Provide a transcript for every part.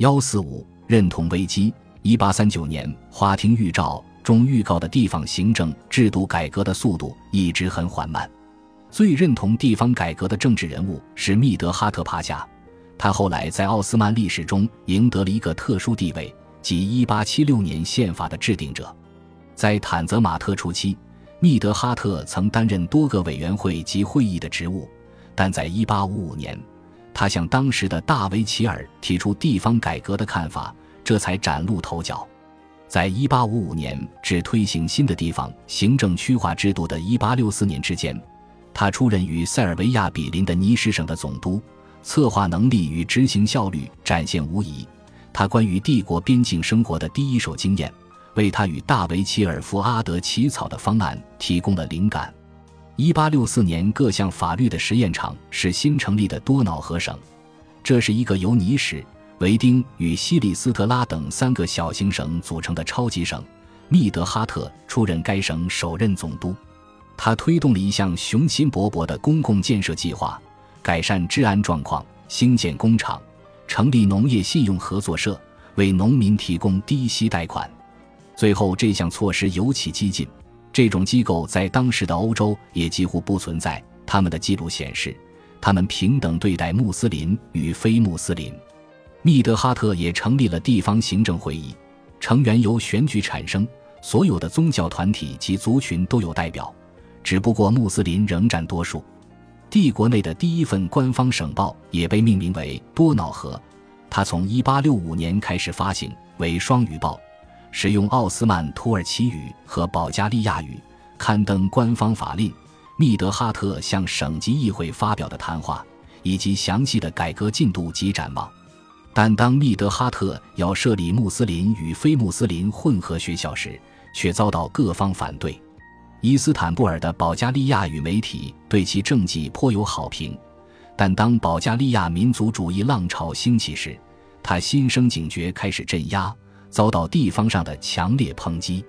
幺四五认同危机。一八三九年花厅预兆中预告的地方行政制度改革的速度一直很缓慢。最认同地方改革的政治人物是密德哈特帕夏，他后来在奥斯曼历史中赢得了一个特殊地位，即一八七六年宪法的制定者。在坦泽马特初期，密德哈特曾担任多个委员会及会议的职务，但在一八五五年。他向当时的大维齐尔提出地方改革的看法，这才崭露头角。在1855年至推行新的地方行政区划制度的1864年之间，他出任于塞尔维亚比邻的尼什省的总督，策划能力与执行效率展现无疑。他关于帝国边境生活的第一手经验，为他与大维齐尔福阿德起草的方案提供了灵感。一八六四年，各项法律的实验场是新成立的多瑙河省，这是一个由尼什、维丁与西里斯特拉等三个小型省组成的超级省。密德哈特出任该省首任总督，他推动了一项雄心勃勃的公共建设计划，改善治安状况，兴建工厂，成立农业信用合作社，为农民提供低息贷款。最后，这项措施尤其激进。这种机构在当时的欧洲也几乎不存在。他们的记录显示，他们平等对待穆斯林与非穆斯林。密德哈特也成立了地方行政会议，成员由选举产生，所有的宗教团体及族群都有代表，只不过穆斯林仍占多数。帝国内的第一份官方省报也被命名为《多瑙河》，它从1865年开始发行，为双语报。使用奥斯曼土耳其语和保加利亚语刊登官方法令，密德哈特向省级议会发表的谈话，以及详细的改革进度及展望。但当密德哈特要设立穆斯林与非穆斯林混合学校时，却遭到各方反对。伊斯坦布尔的保加利亚语媒体对其政绩颇有好评，但当保加利亚民族主义浪潮兴起时，他心生警觉，开始镇压。遭到地方上的强烈抨击。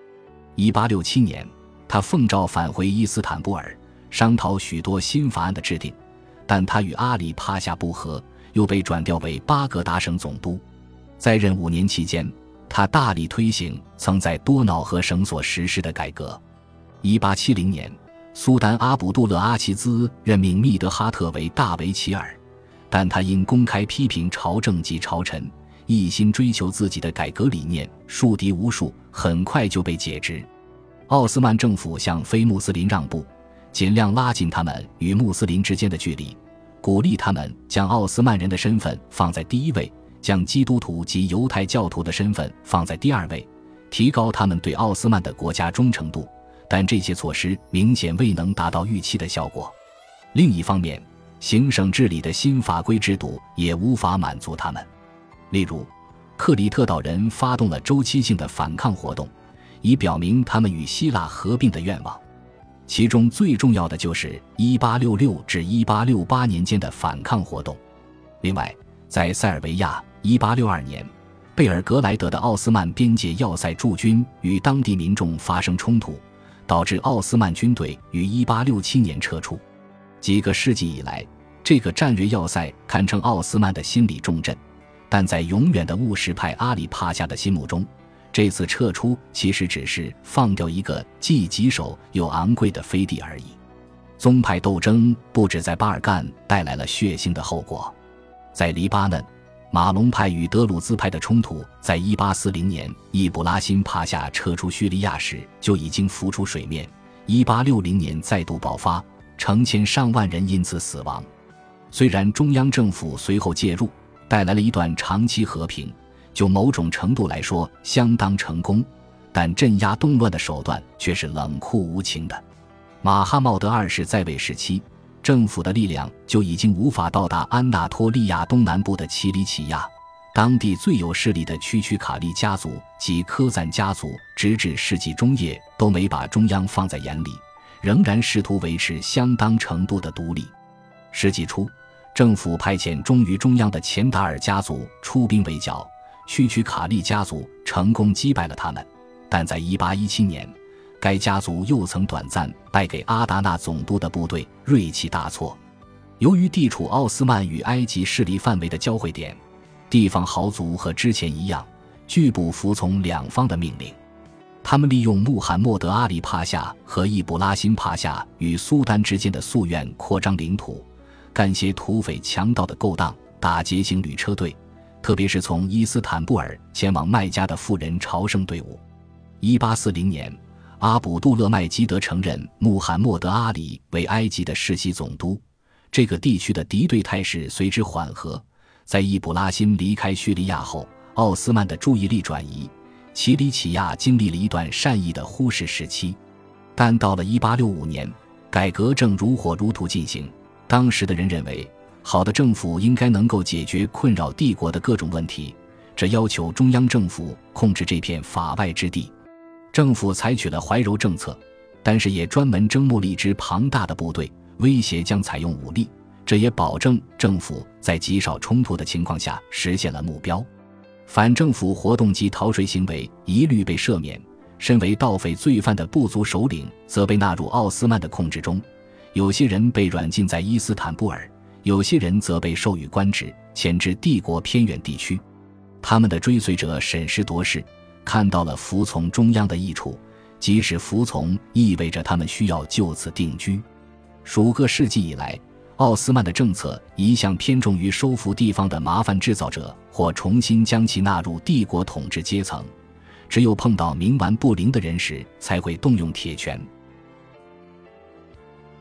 一八六七年，他奉诏返回伊斯坦布尔，商讨许多新法案的制定，但他与阿里帕夏不和，又被转调为巴格达省总督。在任五年期间，他大力推行曾在多瑙河省所实施的改革。一八七零年，苏丹阿卜杜勒阿齐兹任命密德哈特为大维齐尔，但他因公开批评朝政及朝臣。一心追求自己的改革理念，树敌无数，很快就被解职。奥斯曼政府向非穆斯林让步，尽量拉近他们与穆斯林之间的距离，鼓励他们将奥斯曼人的身份放在第一位，将基督徒及犹太教徒的身份放在第二位，提高他们对奥斯曼的国家忠诚度。但这些措施明显未能达到预期的效果。另一方面，行省治理的新法规制度也无法满足他们。例如，克里特岛人发动了周期性的反抗活动，以表明他们与希腊合并的愿望。其中最重要的就是1866至1868年间的反抗活动。另外，在塞尔维亚，1862年，贝尔格莱德的奥斯曼边界要塞驻军与当地民众发生冲突，导致奥斯曼军队于1867年撤出。几个世纪以来，这个战略要塞堪称奥斯曼的心理重镇。但在永远的务实派阿里帕夏的心目中，这次撤出其实只是放掉一个既棘手又昂贵的飞地而已。宗派斗争不止在巴尔干带来了血腥的后果，在黎巴嫩，马龙派与德鲁兹派的冲突，在1840年易卜拉欣帕夏撤出叙利亚时就已经浮出水面，1860年再度爆发，成千上万人因此死亡。虽然中央政府随后介入。带来了一段长期和平，就某种程度来说相当成功，但镇压动乱的手段却是冷酷无情的。马哈茂德二世在位时期，政府的力量就已经无法到达安纳托利亚东南部的奇里乞亚，当地最有势力的区区卡利家族及科赞家族，直至世纪中叶都没把中央放在眼里，仍然试图维持相当程度的独立。世纪初。政府派遣忠于中央的钱达尔家族出兵围剿，区区卡利家族成功击败了他们。但在1817年，该家族又曾短暂败给阿达纳总督的部队，锐气大挫。由于地处奥斯曼与埃及势力范围的交汇点，地方豪族和之前一样，拒不服从两方的命令。他们利用穆罕默德阿里帕夏和易卜拉欣帕夏与苏丹之间的夙愿，扩张领土，干些土匪强盗的勾当，打劫行旅车队，特别是从伊斯坦布尔前往麦加的富人朝圣队伍。一八四零年，阿卜杜勒麦基德承认穆罕默德阿里为埃及的世袭总督，这个地区的敌对态势随之缓和。在易卜拉欣离开叙利亚后，奥斯曼的注意力转移。奇里乞亚经历了一段善意的忽视时期，但到了1865年，改革正如火如荼进行。当时的人认为，好的政府应该能够解决困扰帝国的各种问题，这要求中央政府控制这片法外之地。政府采取了怀柔政策，但是也专门征募了一支庞大的部队，威胁将采用武力。这也保证政府在极少冲突的情况下实现了目标。反政府活动及逃税行为一律被赦免，身为盗匪罪犯的部族首领则被纳入奥斯曼的控制中。有些人被软禁在伊斯坦布尔，有些人则被授予官职，迁至帝国偏远地区。他们的追随者审时度势，看到了服从中央的益处，即使服从意味着他们需要就此定居。数个世纪以来。奥斯曼的政策一向偏重于收复地方的麻烦制造者，或重新将其纳入帝国统治阶层。只有碰到冥顽不灵的人时，才会动用铁拳。